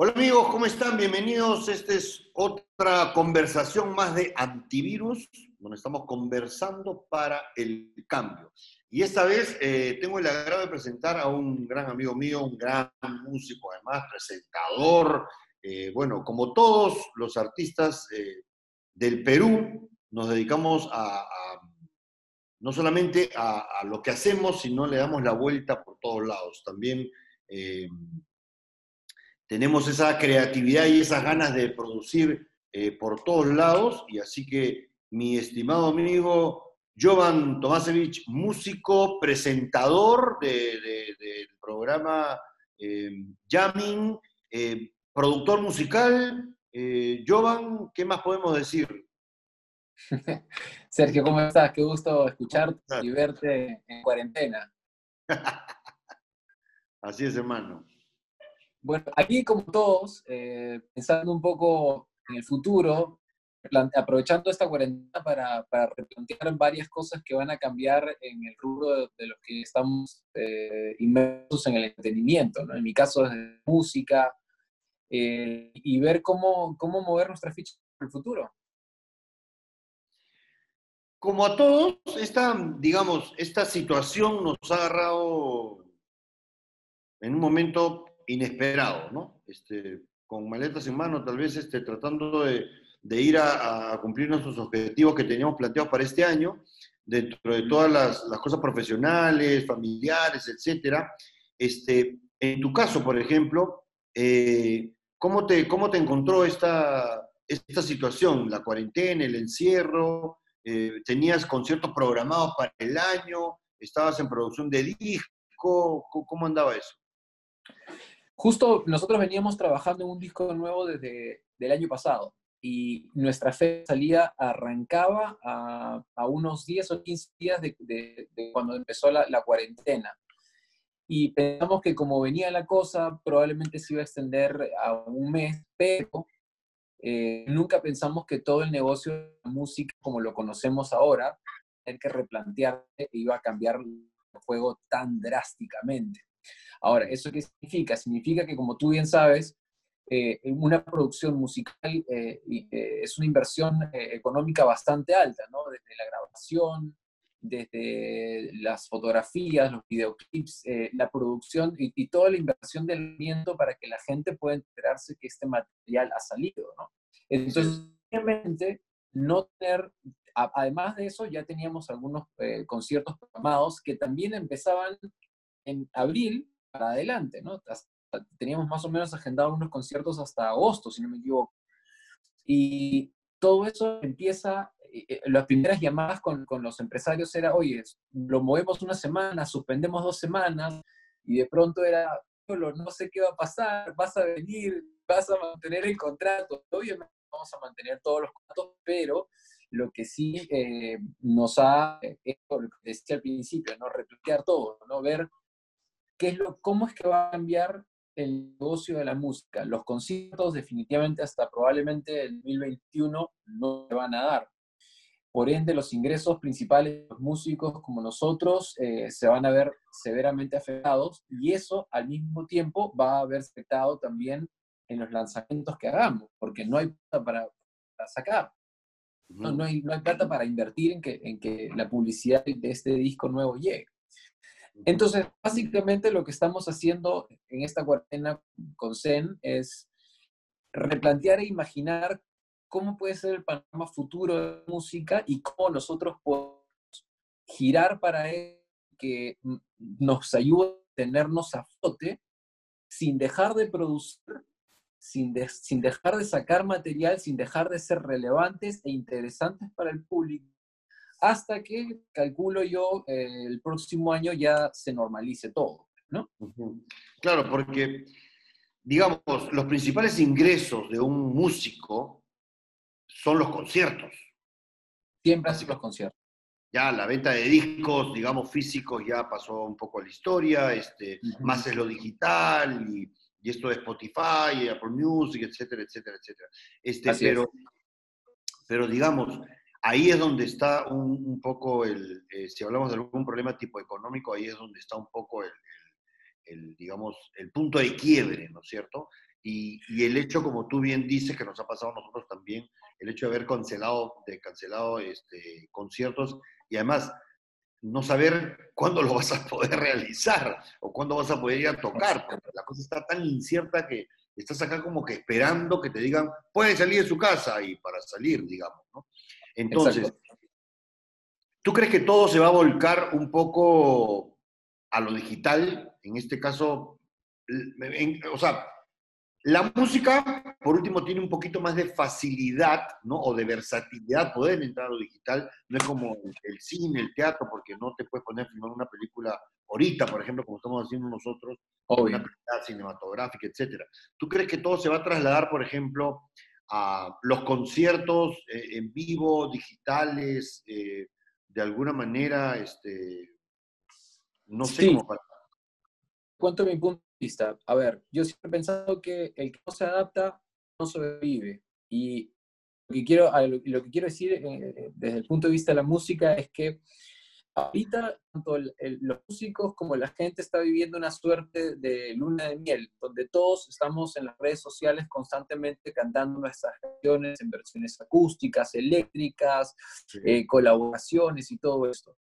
Hola amigos, ¿cómo están? Bienvenidos. Esta es otra conversación más de antivirus, donde estamos conversando para el cambio. Y esta vez eh, tengo el agrado de presentar a un gran amigo mío, un gran músico, además presentador. Eh, bueno, como todos los artistas eh, del Perú, nos dedicamos a, no solamente a, a, lo que hacemos, sino le damos la vuelta por todos lados. También tenemos esa creatividad y esas ganas de producir eh, por todos lados, y así que mi estimado amigo Jovan Tomasevich, músico, presentador del programa eh, Jamming, eh, productor musical. Eh, Jovan, ¿qué más podemos decir? Sergio, ¿cómo estás? Qué gusto escucharte y verte en cuarentena. Así es, hermano. Bueno, aquí como todos, eh, pensando un poco en el futuro, aprovechando esta cuarentena para, replantear varias cosas que van a cambiar en el rubro de, los que estamos eh, inmersos en el entretenimiento, ¿no? En mi caso es música, eh, y ver cómo, cómo mover nuestra ficha en el futuro. Como a todos, esta, digamos, esta situación nos ha agarrado en un momento inesperado, ¿no? Este, con maletas en mano, tal vez este, tratando de, de ir a, cumplir nuestros objetivos que teníamos planteados para este año, dentro de todas las, las cosas profesionales, familiares, etcétera. Este, en tu caso, por ejemplo, eh, ¿cómo, te, ¿cómo te encontró esta, esta situación? ¿La cuarentena, el encierro? Eh, ¿Tenías conciertos programados para el año? ¿Estabas en producción de disco? ¿Cómo andaba eso? Justo nosotros veníamos trabajando en un disco nuevo desde el año pasado y nuestra fe salida arrancaba a, unos 10 o 15 días de, de, de cuando empezó la, cuarentena. Y pensamos que como venía la cosa, probablemente se iba a extender a un mes, pero eh, nunca pensamos que todo el negocio de la música como lo conocemos ahora, tener que replantear, iba a cambiar el juego tan drásticamente. Ahora, ¿eso qué significa? Significa que, como tú bien sabes, eh, una producción musical eh, eh, es una inversión económica bastante alta, ¿no? Desde la grabación, desde las fotografías, los videoclips, la producción y, y, toda la inversión del viento para que la gente pueda enterarse que este material ha salido, ¿no? Entonces, obviamente, no tener, a, además de eso, ya teníamos algunos conciertos programados que también empezaban en abril para adelante, ¿no? Teníamos más o menos agendados unos conciertos hasta agosto, si no me equivoco. Y todo eso empieza, eh, las primeras llamadas con, con, los empresarios era, oye, lo movemos una semana, suspendemos dos semanas, y de pronto era, no sé qué va a pasar, vas a venir, vas a mantener el contrato. Obviamente vamos a mantener todos los contratos, pero lo que sí eh, nos ha, eh, lo que decía al principio, ¿no? replantear todo, ¿no? ver qué es lo, cómo es que va a cambiar el negocio de la música. Los conciertos definitivamente hasta probablemente el 2021 no se van a dar. Por ende, los ingresos principales de los músicos como nosotros eh, se van a ver severamente afectados y eso al mismo tiempo va a haber afectado también en los lanzamientos que hagamos, porque no hay plata para, para sacar. No, no, hay, no hay plata para invertir en que, en que la publicidad de este disco nuevo llegue. Entonces, básicamente lo que estamos haciendo en esta cuarentena con Zen es replantear e imaginar cómo puede ser el panorama futuro de la música y cómo nosotros podemos girar para que nos ayude a tenernos a flote sin dejar de producir, sin, sin dejar de sacar material, sin dejar de ser relevantes e interesantes para el público hasta que, calculo yo, eh, el próximo año ya se normalice todo, ¿no? Claro, porque, digamos, los principales ingresos de un músico son los conciertos. Siempre hacen los conciertos. Ya la venta de discos, digamos, físicos ya pasó un poco a la historia, este, uh -huh. más es lo digital y, y, esto de Spotify, Apple Music, etcétera, etcétera, etcétera. Este, pero, pero digamos, ahí es donde está un, un poco el, eh, si hablamos de algún problema tipo económico, ahí es donde está un poco el, el, el, digamos, el punto de quiebre, ¿no es cierto? Y, y, el hecho, como tú bien dices, que nos ha pasado a nosotros también, el hecho de haber cancelado, de cancelado este, conciertos y además no saber cuándo lo vas a poder realizar o cuándo vas a poder ir a tocar, porque la cosa está tan incierta que estás acá como que esperando que te digan, pueden salir de su casa y para salir, digamos, ¿no? Entonces, ¿tú crees que todo se va a volcar un poco a lo digital? En este caso, o sea, la música, por último, tiene un poquito más de facilidad, ¿no? O de versatilidad, poder entrar a lo digital. No es como el cine, el teatro, porque no te puedes poner a filmar una película ahorita, por ejemplo, como estamos haciendo nosotros, una película cinematográfica, etcétera. ¿Tú crees que todo se va a trasladar, por ejemplo, a los conciertos eh, en vivo, digitales, eh, de alguna manera, este, no sé cómo para... Cuento mi punto a ver, yo siempre he pensado que el que no se adapta no sobrevive. Y lo que quiero, lo que quiero decir eh, desde el punto de vista de la música es que ahorita tanto los músicos como la gente está viviendo una suerte de luna de miel, donde todos estamos en las redes sociales constantemente cantando nuestras canciones en versiones acústicas, eléctricas, eh, colaboraciones y todo esto.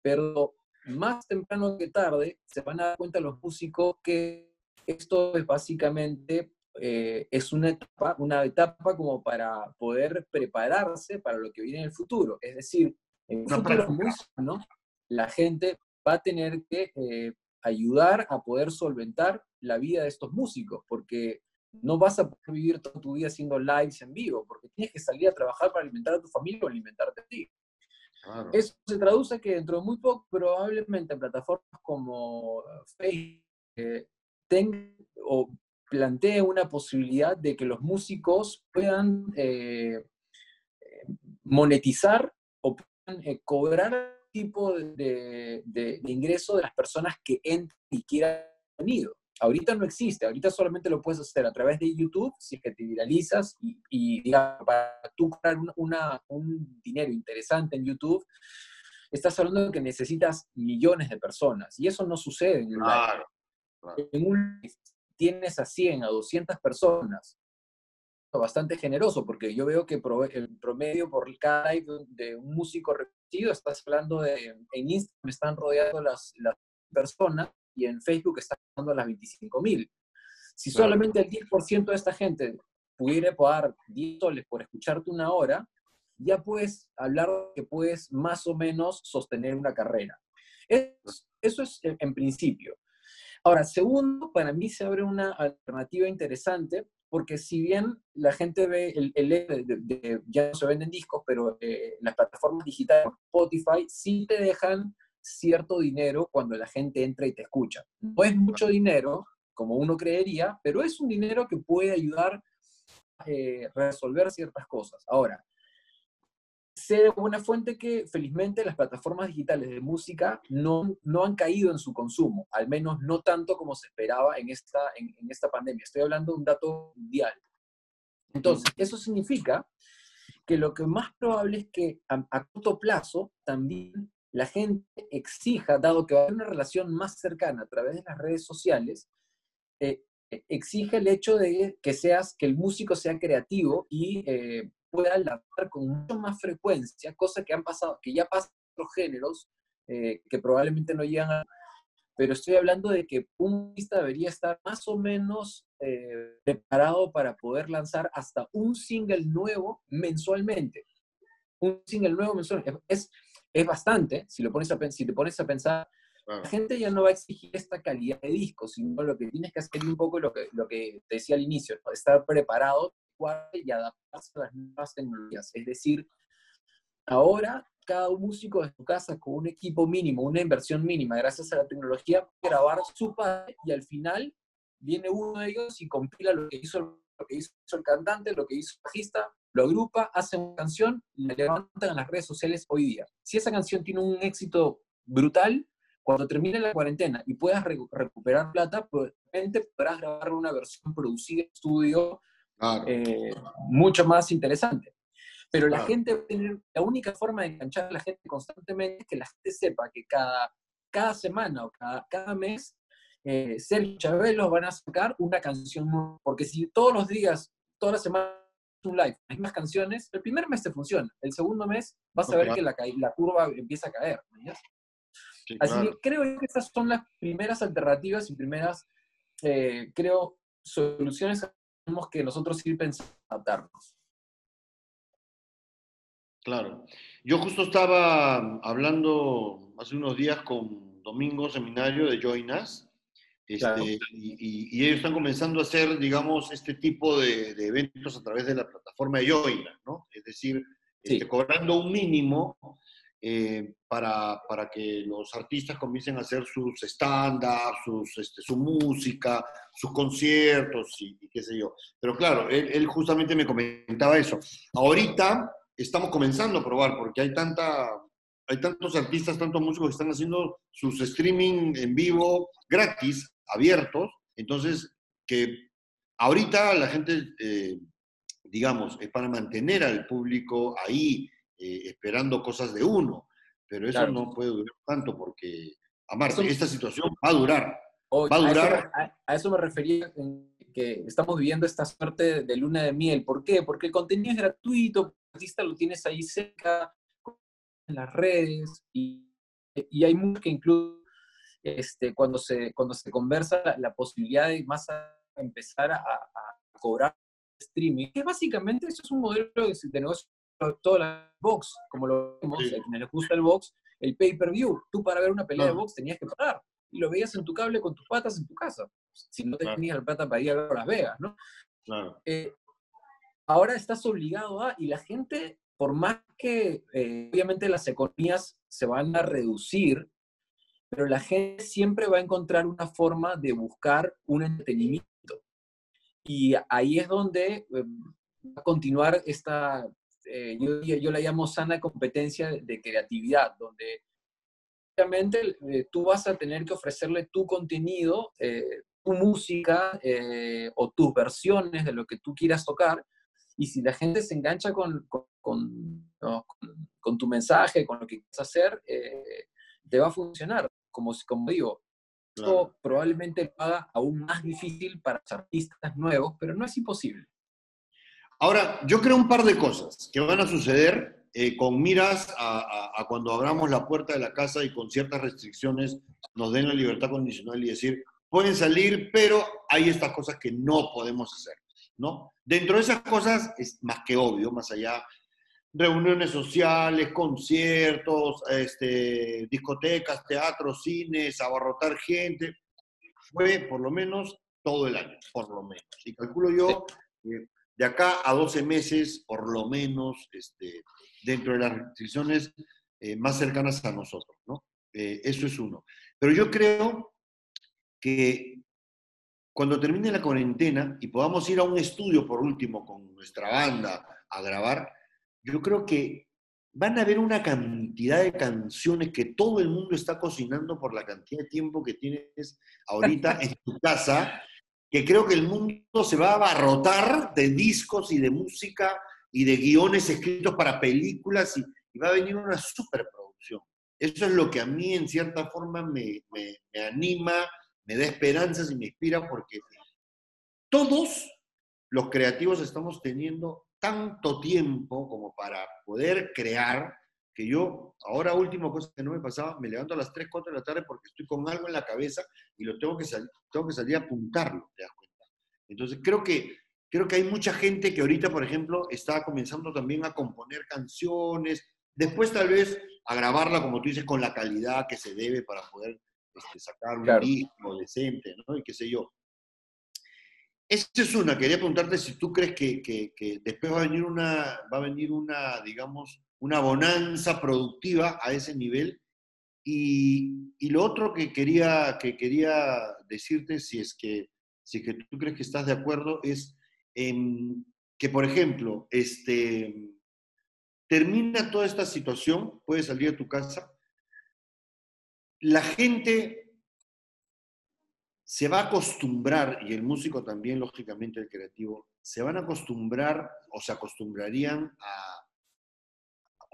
Pero más temprano que tarde se van a dar cuenta los músicos que esto es básicamente eh, es una etapa, una etapa como para poder prepararse para lo que viene en el futuro. Es decir, en un futuro muy sano, la gente va a tener que eh, ayudar a poder solventar la vida de estos músicos, porque no vas a poder vivir toda tu vida haciendo lives en vivo, porque tienes que salir a trabajar para alimentar a tu familia o alimentarte a ti. Eso se traduce que dentro de muy poco, probablemente plataformas como Facebook eh, tengan o planteen una posibilidad de que los músicos puedan eh, monetizar o eh, cobrar tipo de, de, ingreso de las personas que entran y quieran sonido. Ahorita no existe, ahorita solamente lo puedes hacer a través de YouTube, si es que te viralizas y, y para tú una, un dinero interesante en YouTube, estás hablando de que necesitas millones de personas y eso no sucede en un claro, En un tienes a 100, a 200 personas, bastante generoso, porque yo veo que el promedio por cada live de un músico reconocido, estás hablando de, en Instagram están rodeando las, las personas y en Facebook está dando las 25 mil. Si solamente el 10% de esta gente pudiera pagar 10 soles por escucharte una hora, ya puedes hablar que puedes más o menos sostener una carrera. Eso, es en principio. Ahora, segundo, para mí se abre una alternativa interesante, porque si bien la gente ve el, el ya no se venden discos, pero eh, las plataformas digitales, Spotify, sí te dejan cierto dinero cuando la gente entra y te escucha. No es mucho dinero, como uno creería, pero es un dinero que puede ayudar a eh, resolver ciertas cosas. Ahora, sé de buena fuente que felizmente las plataformas digitales de música no, no han caído en su consumo, al menos no tanto como se esperaba en esta, en, esta pandemia. Estoy hablando de un dato mundial. Entonces, eso significa que lo que más probable es que a corto plazo también la gente exija, dado que va a haber una relación más cercana a través de las redes sociales, eh, exige el hecho de que seas, que el músico sea creativo y eh, pueda lanzar con mucha más frecuencia, cosa que han pasado, que ya pasan otros géneros eh, que probablemente no llegan a pero estoy hablando de que un artista debería estar más o menos preparado para poder lanzar hasta un single nuevo mensualmente. Un single nuevo mensualmente. Es, es bastante, si, lo pones a, si te pones a pensar, la gente ya no va a exigir esta calidad de disco, sino lo que tienes que hacer un poco lo que, lo que te decía al inicio, estar preparado y adaptarse a las nuevas tecnologías. Es decir, ahora cada músico de su casa con un equipo mínimo, una inversión mínima, gracias a la tecnología, puede grabar su padre y al final viene uno de ellos y compila lo que hizo, lo que hizo el cantante, lo que hizo el bajista, lo agrupa, hace una canción, la levantan en las redes sociales hoy día. Si esa canción tiene un éxito brutal, cuando termine la cuarentena y puedas recuperar plata, probablemente podrás grabar una versión producida en estudio eh, mucho más interesante. Pero la gente, la única forma de enganchar a la gente constantemente es que la gente sepa que cada, cada semana o cada, cada mes eh, Sergio Chabelo van a sacar una canción nueva. Porque si todos los días, toda la semana un live, hay más canciones, el primer mes te funciona, el segundo mes vas a ver que la, la, curva empieza a caer. Así que creo que estas son las primeras alternativas y primeras, eh, creo, soluciones que tenemos que nosotros ir pensando adaptarnos. Claro. Yo justo estaba hablando hace unos días con Domingo Seminario de Join Us, este, y, ellos están comenzando a hacer, digamos, este tipo de, eventos a través de la plataforma de Join ¿no? Es decir, este, cobrando un mínimo eh, para, para, que los artistas comiencen a hacer sus stand-ups, sus, este, su música, sus conciertos y, qué sé yo. Pero claro, él, él justamente me comentaba eso. Ahorita estamos comenzando a probar porque hay tanta hay tantos artistas, tantos músicos que están haciendo sus streaming en vivo gratis, abiertos, entonces que ahorita la gente, eh, digamos, es para mantener al público ahí eh, esperando cosas de uno, pero eso no puede durar tanto porque, Amarte, esta situación va a durar. va a durar. A eso, me refería que estamos viviendo esta suerte de luna de miel. ¿Por qué? Porque el contenido es gratuito, el artista lo tienes ahí cerca, en las redes, y, y hay mucho que incluso este, cuando, se, cuando se conversa la, posibilidad de más empezar a, a, cobrar streaming, que básicamente eso es un modelo de, de negocio toda la box, como lo vemos, sí. a quienes les gusta el box, el pay-per-view. Tú para ver una pelea de box tenías que pagar y lo veías en tu cable con tus patas en tu casa, si no tenías el plata para ir a ver Las Vegas, ¿no? Claro. Eh, ahora estás obligado a, y la gente, por más que eh, obviamente las economías se van a reducir, pero la gente siempre va a encontrar una forma de buscar un entretenimiento. Y ahí es donde eh, va a continuar esta, eh, yo, yo, la llamo sana competencia de creatividad, donde obviamente eh, tú vas a tener que ofrecerle tu contenido, eh, tu música eh, o tus versiones de lo que tú quieras tocar, y si la gente se engancha con, con, con, ¿no? con tu mensaje, con lo que quieres hacer, te va a funcionar. Como, como digo, claro. esto probablemente lo haga aún más difícil para los artistas nuevos, pero no es imposible. Ahora, yo creo un par de cosas que van a suceder eh, con miras a, a, a, cuando abramos la puerta de la casa y con ciertas restricciones nos den la libertad condicional y decir, pueden salir, pero hay estas cosas que no podemos hacer, ¿no? Dentro de esas cosas es más que obvio, más allá, reuniones sociales, conciertos, este, discotecas, teatros, cines, abarrotar gente, fue por lo menos todo el año, por lo menos. Y calculo yo... de acá a 12 meses, por lo menos, este, dentro de las restricciones eh, más cercanas a nosotros, ¿no? Eh, eso es uno. Pero yo creo que cuando termine la cuarentena y podamos ir a un estudio, por último, con nuestra banda a grabar, yo creo que van a haber una cantidad de canciones que todo el mundo está cocinando por la cantidad de tiempo que tienes ahorita en tu casa que creo que el mundo se va a abarrotar de discos y de música y de guiones escritos para películas y, va a venir una superproducción. Eso es lo que a mí en cierta forma me, me, me anima, me da esperanzas y me inspira porque todos los creativos estamos teniendo tanto tiempo como para poder crear que yo, ahora último cosa que no me pasaba, me levanto a las 3, 4 de la tarde porque estoy con algo en la cabeza y lo tengo que, sal tengo que salir a apuntarlo, ¿te das cuenta? Entonces creo que, creo que hay mucha gente que ahorita, por ejemplo, está comenzando también a componer canciones, después tal vez a grabarla, como tú dices, con la calidad que se debe para poder este, sacar un claro. disco decente, ¿no? Y qué sé yo. Esa es una, quería preguntarte si tú crees que, que, que después va a venir una, va a venir una, digamos, una bonanza productiva a ese nivel. Y, y, lo otro que quería, que quería decirte, si es, que, si que tú crees que estás de acuerdo, es eh, que, por ejemplo, este, termina toda esta situación, puedes salir a tu casa, la gente se va a acostumbrar, y el músico también, lógicamente, el creativo, se van a acostumbrar o se acostumbrarían a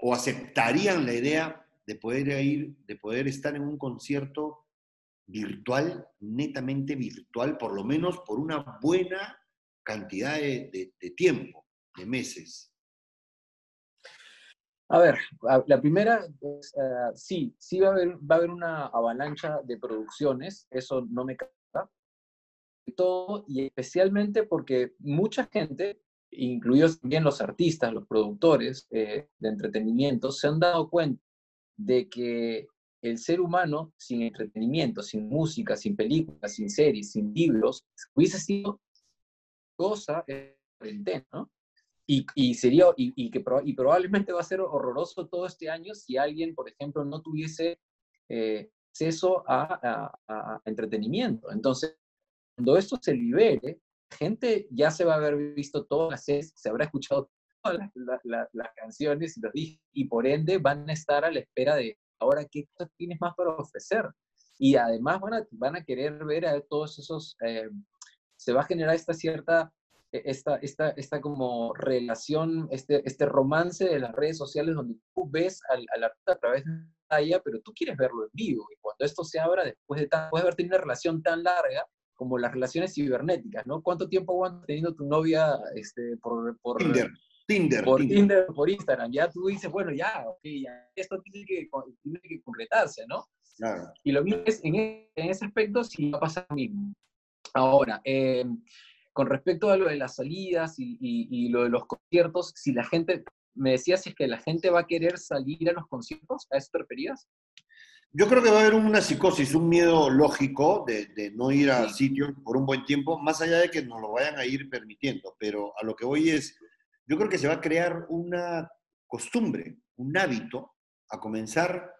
o aceptarían la idea de poder ir, de poder estar en un concierto virtual, netamente virtual, por lo menos por una buena cantidad de, tiempo, de meses? A ver, la primera, eh, sí, sí va a, haber, va a haber una avalancha de producciones, eso no me canta. Todo, y especialmente porque mucha gente, incluidos también los artistas, los productores eh, de entretenimiento, se han dado cuenta de que el ser humano sin entretenimiento, sin música, sin películas, sin series, sin libros, hubiese sido cosa ¿no? Y, y, sería, y, que, probablemente va a ser horroroso todo este año si alguien, por ejemplo, no tuviese eh, acceso a, entretenimiento. Entonces, cuando esto se libere, gente ya se va a haber visto todas las series, se habrá escuchado todas las, canciones y, los, y por ende van a estar a la espera de ahora qué tienes más para ofrecer. Y además van a, van a querer ver a todos esos eh, se va a generar esta cierta, e, esta, esta, esta como relación, este, este romance de las redes sociales donde tú ves al, al artista a través de una pantalla, pero tú quieres verlo en vivo. Y cuando esto se abra, después de tan, puedes haber tenido una relación tan larga como las relaciones cibernéticas, ¿no? ¿Cuánto tiempo aguantas teniendo tu novia este, por, por, Tinder. Tinder, por Tinder. por Instagram. Ya tú dices, bueno, ya, ok, ya, esto tiene que, tiene que concretarse, ¿no? Claro. Y lo mismo es, en, en ese aspecto, sí va a pasar lo mismo. Ahora, eh, con respecto a lo de las salidas y, lo de los conciertos, si la gente, me decías si es que la gente va a querer salir a los conciertos, ¿a eso te referías? Yo creo que va a haber una psicosis, un miedo lógico de, no ir a sitios por un buen tiempo, más allá de que nos lo vayan a ir permitiendo. Pero a lo que voy es, yo creo que se va a crear una costumbre, un hábito a comenzar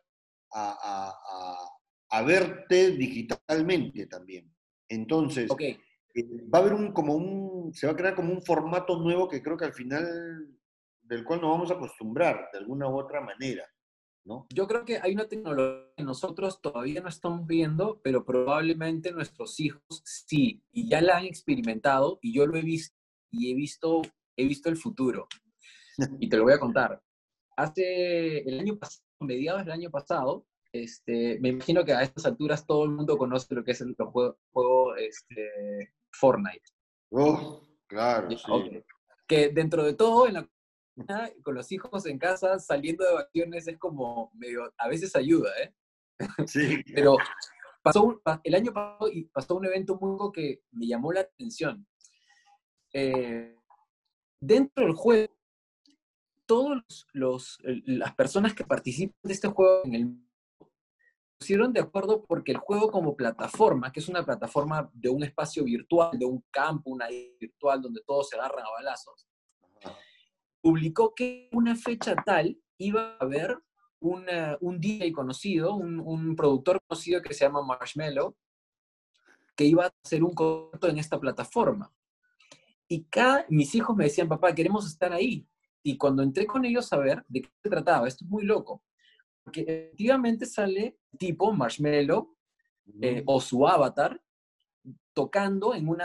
a verte digitalmente también. Entonces, eh, va a haber un, como un, se va a crear como un formato nuevo que creo que al final, del cual nos vamos a acostumbrar de alguna u otra manera, ¿no? Yo creo que hay una tecnología que nosotros todavía no estamos viendo, pero probablemente nuestros hijos sí, y ya la han experimentado, y yo lo he visto, y he visto, he visto el futuro. y te lo voy a contar. Hace el año pasado, mediados del año pasado, este, me imagino que a estas alturas todo el mundo conoce lo que es el juego, este, Fortnite. Oh, claro. Que dentro de todo, en la con los hijos en casa, saliendo de vacaciones, es como medio, a veces ayuda, ¿eh? Sí. Pero pasó el año pasado y pasó un evento muy que me llamó la atención. Eh, dentro del juego, todas los, las personas que participan de este juego en el pusieron de acuerdo porque el juego como plataforma, que es una plataforma de un espacio virtual, de un campo, una virtual donde todos se agarran a balazos, publicó que una fecha tal iba a haber un DJ conocido, un, productor conocido que se llama Marshmallow, que iba a hacer un concierto en esta plataforma. Y cada, mis hijos me decían, papá, queremos estar ahí. Y cuando entré con ellos a ver de qué se trataba, esto es muy loco, porque efectivamente sale tipo Marshmallow eh, o su avatar tocando en un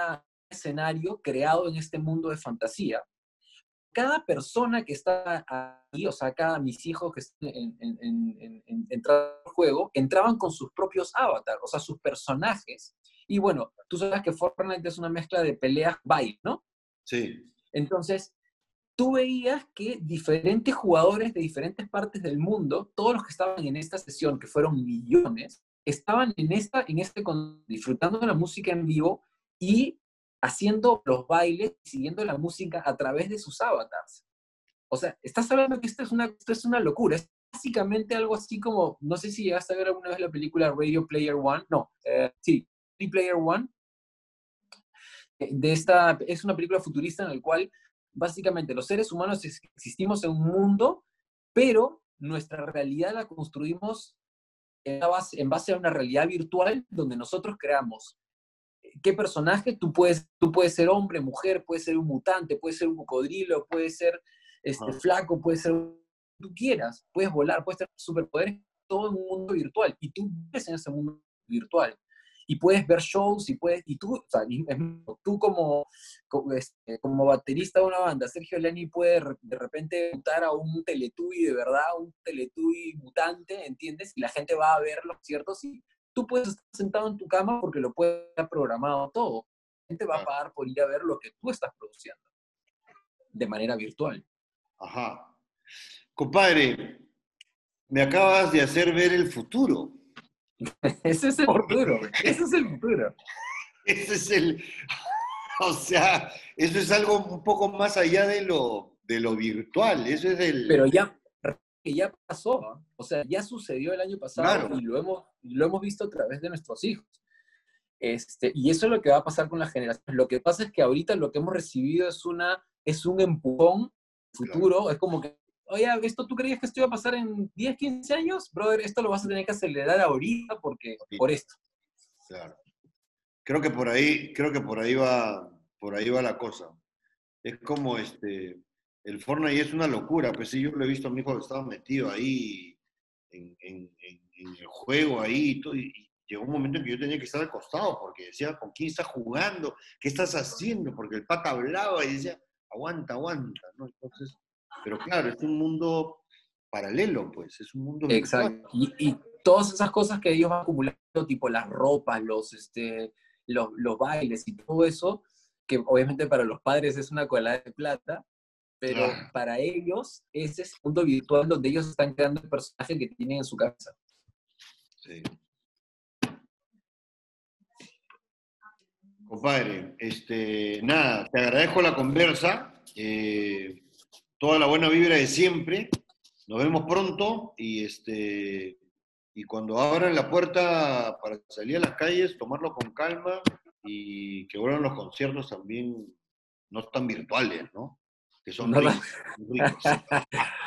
escenario creado en este mundo de fantasía. Cada persona que está ahí, o sea, cada mis hijos que están en, en, en, al juego, entraban con sus propios avatars, o sea, sus personajes. Y bueno, tú sabes que Fortnite es una mezcla de peleas baile, ¿no? Sí. Entonces, tú veías que diferentes jugadores de diferentes partes del mundo, todos los que estaban en esta sesión, que fueron millones, estaban en esta, en este, disfrutando de la música en vivo y haciendo los bailes, siguiendo la música a través de sus avatars. O sea, estás hablando que esto es una, esto es una locura. Es básicamente algo así como, no sé si llegaste a ver alguna vez la película Radio Player One. No, eh, sí, Radio Player One. Eh, de esta, es una película futurista en la cual básicamente los seres humanos existimos en un mundo, pero nuestra realidad la construimos en base, a una realidad virtual donde nosotros creamos qué personaje tú puedes, tú puedes ser hombre, mujer, puedes ser un mutante, puedes ser un cocodrilo, puedes ser este, flaco, puedes ser tú quieras, puedes volar, puedes tener superpoderes, todo en un mundo virtual y tú vives en ese mundo virtual y puedes ver shows y puedes, y tú, o sea, tú como, este, como, baterista de una banda, Sergio Leni puede de repente mutar a un Teletubby de verdad, un Teletubby mutante, ¿entiendes? Y la gente va a ver los conciertos y tú puedes estar sentado en tu cama porque lo puedes haber programado todo. La gente va a pagar por ir a ver lo que tú estás produciendo de manera virtual. Ajá. Compadre, me acabas de hacer ver el futuro. ese es el futuro, ese es el futuro. ese es el, o sea, eso es algo un poco más allá de lo, de lo virtual, eso es el... Pero ya, ya pasó, ¿ah? o sea, ya sucedió el año pasado y lo hemos, lo hemos visto a través de nuestros hijos. Este, y eso es lo que va a pasar con las generaciones. Lo que pasa es que ahorita lo que hemos recibido es, una, es un empujón futuro, es como que oye, ¿esto tú creías que esto iba a pasar en 10, 15 años? Brother, esto lo vas a tener que acelerar ahorita porque, por esto. Claro. Creo que por ahí, creo que por ahí va, por ahí va la cosa. Es como este, el Fortnite es una locura, pues sí, yo lo he visto a mi hijo que estaba metido ahí en, el juego ahí y todo, y llegó un momento en que yo tenía que estar al costado porque decía, ¿con quién estás jugando? ¿Qué estás haciendo? Porque el pata hablaba y decía, aguanta, aguanta, ¿no? Entonces, pero claro, es un mundo paralelo, pues, es un mundo... Exacto. Y, todas esas cosas que ellos van acumulando, tipo las ropas, los, este, los, los bailes y todo eso, que obviamente para los padres es una cola de plata, pero para ellos ese es un mundo virtual donde ellos están creando el personaje que tienen en su cabeza. Sí. Compadre, este, nada, te agradezco la conversa. Eh, toda la buena vibra de siempre. Nos vemos pronto y, este, y cuando abran la puerta para salir a las calles, tomarlo con calma y que vuelvan los conciertos también no tan virtuales, ¿no? Que son ricos.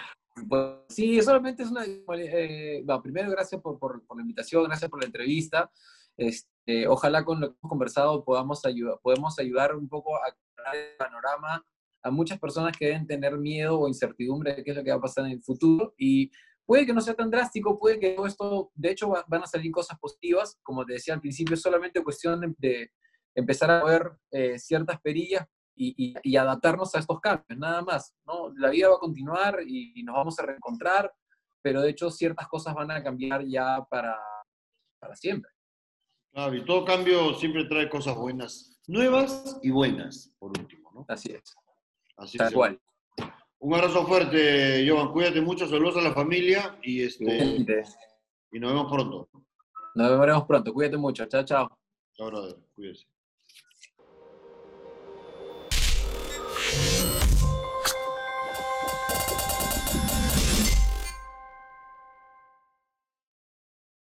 Pues, sí, solamente es una... Eh, primero, gracias por, por, la invitación, gracias por la entrevista. Este, ojalá con lo que hemos conversado podamos ayudar, podemos ayudar un poco a crear el panorama a muchas personas que deben tener miedo o incertidumbre de qué es lo que va a pasar en el futuro y puede que no sea tan drástico, puede que todo esto, de hecho, van a salir cosas positivas, como te decía al principio, es solamente cuestión de, empezar a ver eh, ciertas perillas y, adaptarnos a estos cambios, nada más, ¿no? La vida va a continuar y, nos vamos a reencontrar, pero de hecho ciertas cosas van a cambiar ya para, para siempre. Claro, y todo cambio siempre trae cosas buenas, nuevas y buenas, por último, ¿no? Así es. Así Tal cual. Un abrazo fuerte, Jovan. Cuídate mucho, saludos a la familia y, este, y nos vemos pronto. Nos veremos pronto. Cuídate mucho. Chao, chao. Chao, brother. Cuídese.